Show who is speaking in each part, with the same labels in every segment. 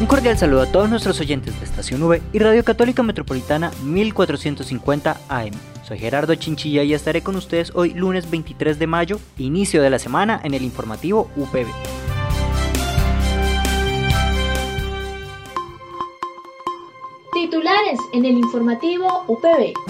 Speaker 1: Un cordial saludo a todos nuestros oyentes de Estación V y Radio Católica Metropolitana 1450 AM. Soy Gerardo Chinchilla y estaré con ustedes hoy lunes 23 de mayo, inicio de la semana en el informativo UPB.
Speaker 2: Titulares en el informativo UPB.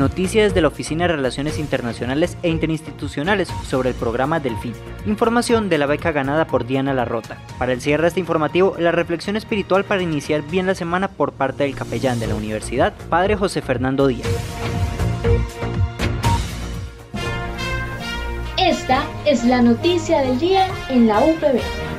Speaker 1: Noticias de la Oficina de Relaciones Internacionales e Interinstitucionales sobre el programa Delfín. Información de la beca ganada por Diana Larrota. Para el cierre de este informativo, la reflexión espiritual para iniciar bien la semana por parte del capellán de la universidad, Padre José Fernando Díaz.
Speaker 2: Esta es la noticia del día en la UPB.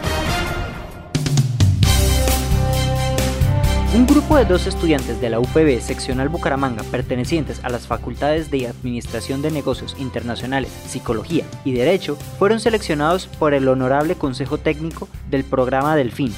Speaker 1: Un grupo de dos estudiantes de la UPB seccional Bucaramanga pertenecientes a las facultades de Administración de Negocios Internacionales, Psicología y Derecho fueron seleccionados por el Honorable Consejo Técnico del programa Delfín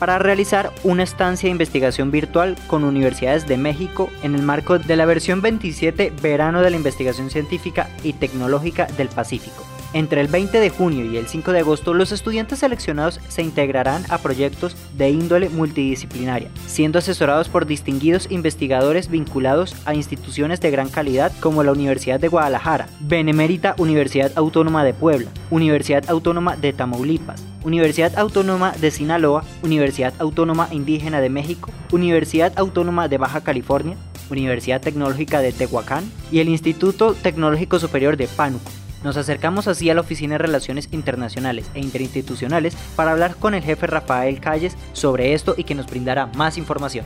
Speaker 1: para realizar una estancia de investigación virtual con universidades de México en el marco de la versión 27 Verano de la Investigación Científica y Tecnológica del Pacífico entre el 20 de junio y el 5 de agosto, los estudiantes seleccionados se integrarán a proyectos de índole multidisciplinaria, siendo asesorados por distinguidos investigadores vinculados a instituciones de gran calidad como la Universidad de Guadalajara, Benemérita Universidad Autónoma de Puebla, Universidad Autónoma de Tamaulipas, Universidad Autónoma de Sinaloa, Universidad Autónoma Indígena de México, Universidad Autónoma de Baja California, Universidad Tecnológica de Tehuacán y el Instituto Tecnológico Superior de Pánuco. Nos acercamos así a la Oficina de Relaciones Internacionales e Interinstitucionales para hablar con el jefe Rafael Calles sobre esto y que nos brindará más información.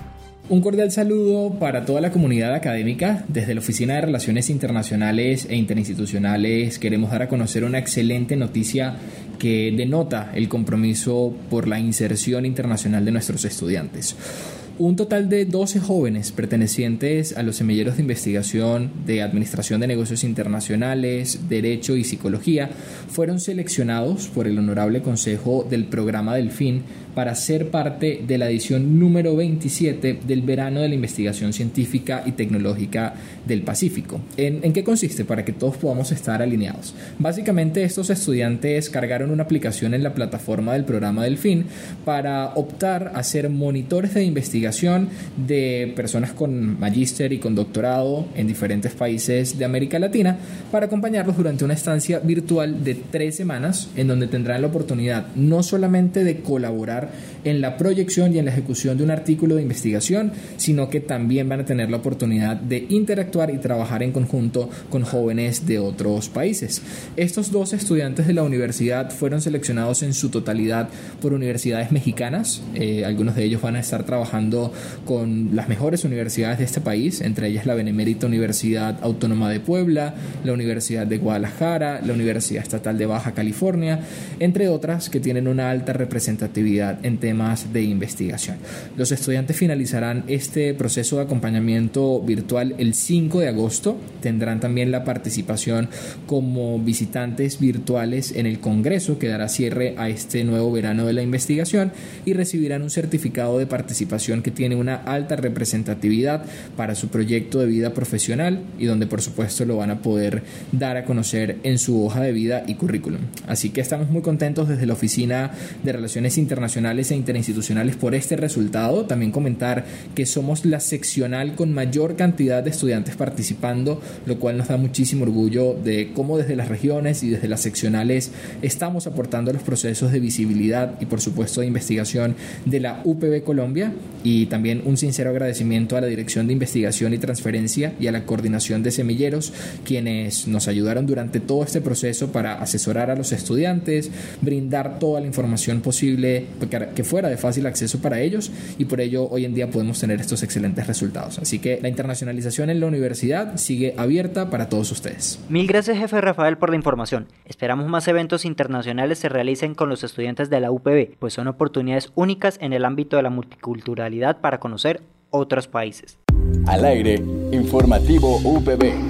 Speaker 3: Un cordial saludo para toda la comunidad académica. Desde la Oficina de Relaciones Internacionales e Interinstitucionales queremos dar a conocer una excelente noticia que denota el compromiso por la inserción internacional de nuestros estudiantes. Un total de 12 jóvenes pertenecientes a los semilleros de investigación de Administración de Negocios Internacionales, Derecho y Psicología fueron seleccionados por el Honorable Consejo del Programa Delfín para ser parte de la edición número 27 del Verano de la Investigación Científica y Tecnológica del Pacífico. ¿En, ¿En, qué consiste? Para que todos podamos estar alineados. Básicamente estos estudiantes cargaron una aplicación en la plataforma del programa Delfín para optar a ser monitores de investigación de personas con magíster y con doctorado en diferentes países de América Latina para acompañarlos durante una estancia virtual de tres semanas en donde tendrán la oportunidad no solamente de colaborar en la proyección y en la ejecución de un artículo de investigación, sino que también van a tener la oportunidad de interactuar y trabajar en conjunto con jóvenes de otros países. Estos dos estudiantes de la universidad fueron seleccionados en su totalidad por universidades mexicanas. Eh, algunos de ellos van a estar trabajando con las mejores universidades de este país, entre ellas la Benemérita Universidad Autónoma de Puebla, la Universidad de Guadalajara, la Universidad Estatal de Baja California, entre otras que tienen una alta representatividad en temas de investigación. Los estudiantes finalizarán este proceso de acompañamiento virtual el 5 de agosto. Tendrán también la participación como visitantes virtuales en el Congreso que dará cierre a este nuevo verano de la investigación y recibirán un certificado de participación que tiene una alta representatividad para su proyecto de vida profesional y donde por supuesto lo van a poder dar a conocer en su hoja de vida y currículum. Así que estamos muy contentos desde la Oficina de Relaciones Internacionales e interinstitucionales por este resultado. También comentar que somos la seccional con mayor cantidad de estudiantes participando, lo cual nos da muchísimo orgullo de cómo desde las regiones y desde las seccionales estamos aportando los procesos de visibilidad y por supuesto de investigación de la UPB Colombia y también un sincero agradecimiento a la Dirección de Investigación y Transferencia y a la Coordinación de Semilleros, quienes nos ayudaron durante todo este proceso para asesorar a los estudiantes, brindar toda la información posible que fuera de fácil acceso para ellos y por ello hoy en día podemos tener estos excelentes resultados. Así que la internacionalización en la universidad sigue abierta para todos ustedes.
Speaker 1: Mil gracias jefe Rafael por la información. Esperamos más eventos internacionales se realicen con los estudiantes de la UPB, pues son oportunidades únicas en el ámbito de la multiculturalidad para conocer otros países.
Speaker 4: Al aire, informativo UPB.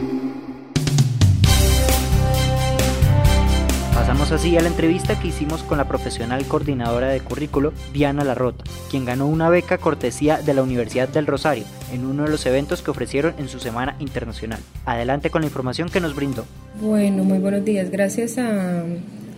Speaker 1: Así a la entrevista que hicimos con la profesional coordinadora de currículo, Diana Larrota, quien ganó una beca cortesía de la Universidad del Rosario en uno de los eventos que ofrecieron en su Semana Internacional. Adelante con la información que nos brindó.
Speaker 5: Bueno, muy buenos días. Gracias a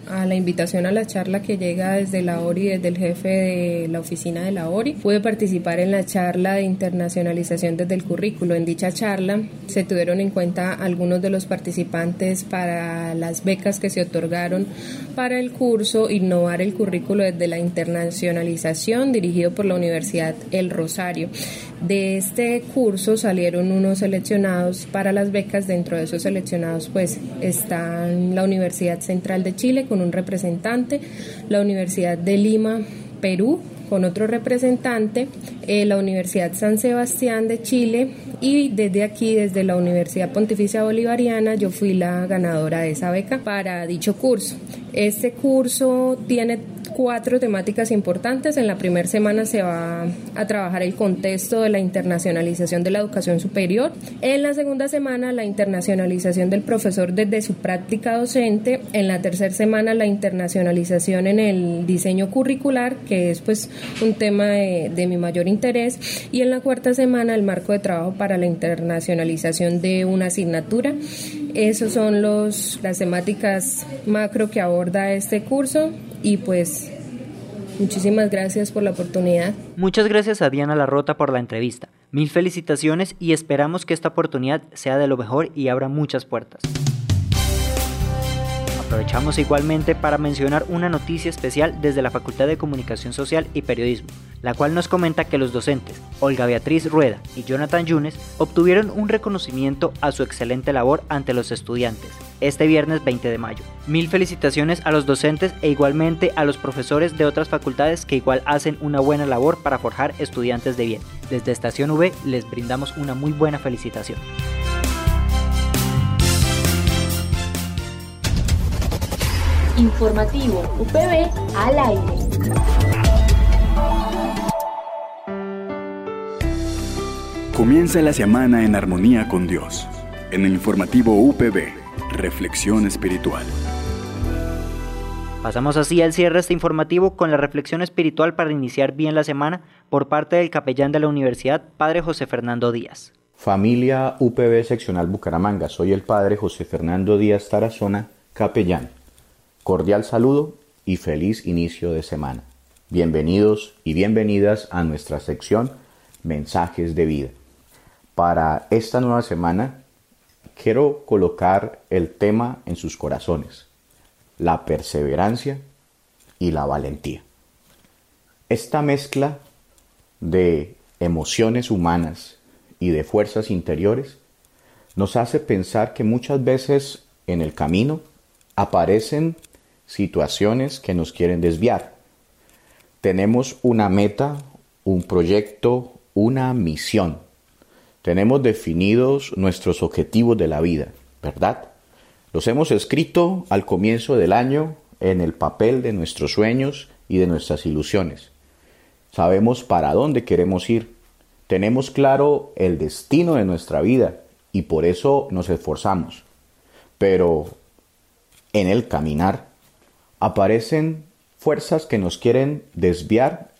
Speaker 5: a la invitación a la charla que llega desde la ORI, desde el jefe de la oficina de la ORI. Pude participar en la charla de internacionalización desde el currículo. En dicha charla se tuvieron en cuenta algunos de los participantes para las becas que se otorgaron para el curso Innovar el currículo desde la internacionalización dirigido por la Universidad El Rosario. De este curso salieron unos seleccionados para las becas. Dentro de esos seleccionados pues están la Universidad Central de Chile con un representante, la Universidad de Lima, Perú, con otro representante, eh, la Universidad San Sebastián de Chile y desde aquí, desde la Universidad Pontificia Bolivariana, yo fui la ganadora de esa beca para dicho curso. Este curso tiene cuatro temáticas importantes. En la primera semana se va a trabajar el contexto de la internacionalización de la educación superior. En la segunda semana la internacionalización del profesor desde su práctica docente. En la tercera semana la internacionalización en el diseño curricular, que es pues un tema de, de mi mayor interés. Y en la cuarta semana el marco de trabajo para la internacionalización de una asignatura. Esos son los, las temáticas macro que aborda este curso y pues muchísimas gracias por la oportunidad.
Speaker 1: Muchas gracias a Diana Larrota por la entrevista. Mil felicitaciones y esperamos que esta oportunidad sea de lo mejor y abra muchas puertas. Aprovechamos igualmente para mencionar una noticia especial desde la Facultad de Comunicación Social y Periodismo, la cual nos comenta que los docentes Olga Beatriz Rueda y Jonathan Yunes obtuvieron un reconocimiento a su excelente labor ante los estudiantes este viernes 20 de mayo. Mil felicitaciones a los docentes e igualmente a los profesores de otras facultades que igual hacen una buena labor para forjar estudiantes de bien. Desde Estación V les brindamos una muy buena felicitación.
Speaker 2: Informativo UPB al aire.
Speaker 4: Comienza la semana en armonía con Dios. En el informativo UPB, Reflexión Espiritual.
Speaker 1: Pasamos así al cierre este informativo con la reflexión espiritual para iniciar bien la semana por parte del capellán de la universidad, Padre José Fernando Díaz.
Speaker 6: Familia UPB Seccional Bucaramanga, soy el Padre José Fernando Díaz Tarazona, capellán. Cordial saludo y feliz inicio de semana. Bienvenidos y bienvenidas a nuestra sección Mensajes de Vida. Para esta nueva semana quiero colocar el tema en sus corazones, la perseverancia y la valentía. Esta mezcla de emociones humanas y de fuerzas interiores nos hace pensar que muchas veces en el camino aparecen situaciones que nos quieren desviar. Tenemos una meta, un proyecto, una misión. Tenemos definidos nuestros objetivos de la vida, ¿verdad? Los hemos escrito al comienzo del año en el papel de nuestros sueños y de nuestras ilusiones. Sabemos para dónde queremos ir. Tenemos claro el destino de nuestra vida y por eso nos esforzamos. Pero en el caminar aparecen fuerzas que nos quieren desviar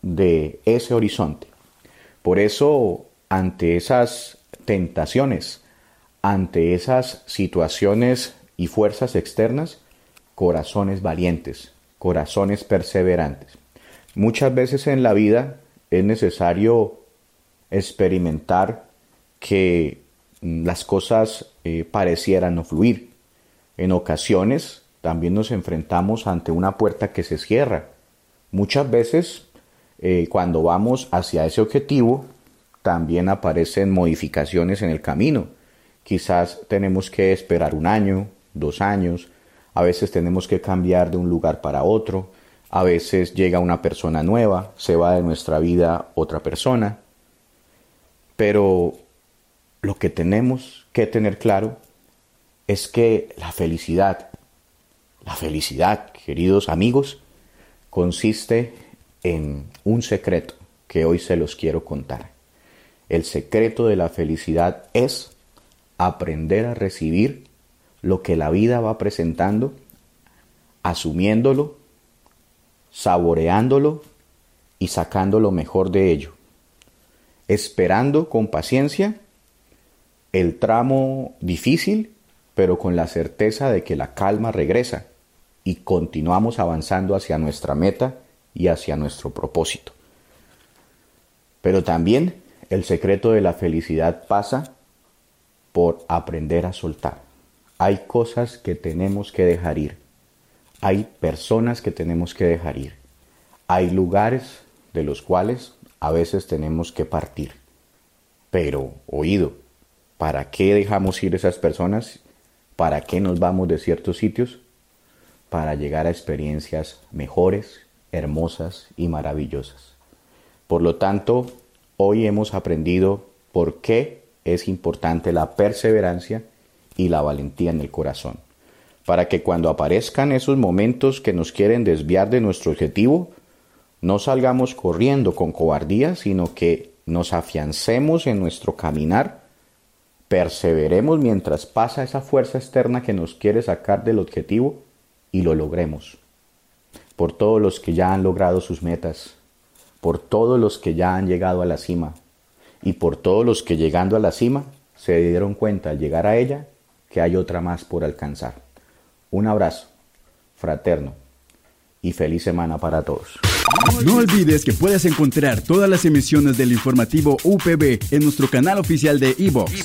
Speaker 6: de ese horizonte. Por eso, ante esas tentaciones, ante esas situaciones y fuerzas externas, corazones valientes, corazones perseverantes. Muchas veces en la vida es necesario experimentar que las cosas eh, parecieran no fluir. En ocasiones también nos enfrentamos ante una puerta que se cierra. Muchas veces eh, cuando vamos hacia ese objetivo también aparecen modificaciones en el camino. Quizás tenemos que esperar un año, dos años, a veces tenemos que cambiar de un lugar para otro, a veces llega una persona nueva, se va de nuestra vida otra persona, pero lo que tenemos que tener claro es que la felicidad, la felicidad, queridos amigos, consiste en un secreto que hoy se los quiero contar. El secreto de la felicidad es aprender a recibir lo que la vida va presentando, asumiéndolo, saboreándolo y sacando lo mejor de ello, esperando con paciencia el tramo difícil, pero con la certeza de que la calma regresa y continuamos avanzando hacia nuestra meta y hacia nuestro propósito. Pero también el secreto de la felicidad pasa por aprender a soltar. Hay cosas que tenemos que dejar ir. Hay personas que tenemos que dejar ir. Hay lugares de los cuales a veces tenemos que partir. Pero, oído, ¿para qué dejamos ir esas personas? ¿Para qué nos vamos de ciertos sitios? Para llegar a experiencias mejores, hermosas y maravillosas. Por lo tanto, hoy hemos aprendido por qué es importante la perseverancia y la valentía en el corazón, para que cuando aparezcan esos momentos que nos quieren desviar de nuestro objetivo, no salgamos corriendo con cobardía, sino que nos afiancemos en nuestro caminar, perseveremos mientras pasa esa fuerza externa que nos quiere sacar del objetivo y lo logremos. Por todos los que ya han logrado sus metas, por todos los que ya han llegado a la cima y por todos los que llegando a la cima se dieron cuenta al llegar a ella que hay otra más por alcanzar. Un abrazo fraterno y feliz semana para todos.
Speaker 4: No olvides que puedes encontrar todas las emisiones del informativo UPB en nuestro canal oficial de iVox,